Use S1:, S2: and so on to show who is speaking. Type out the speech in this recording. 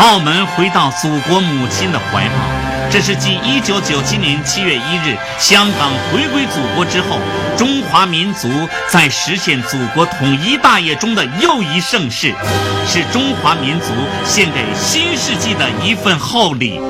S1: 澳门回到祖国母亲的怀抱，这是继1997年7月1日香港回归祖国之后，中华民族在实现祖国统一大业中的又一盛事，是中华民族献给新世纪的一份厚礼。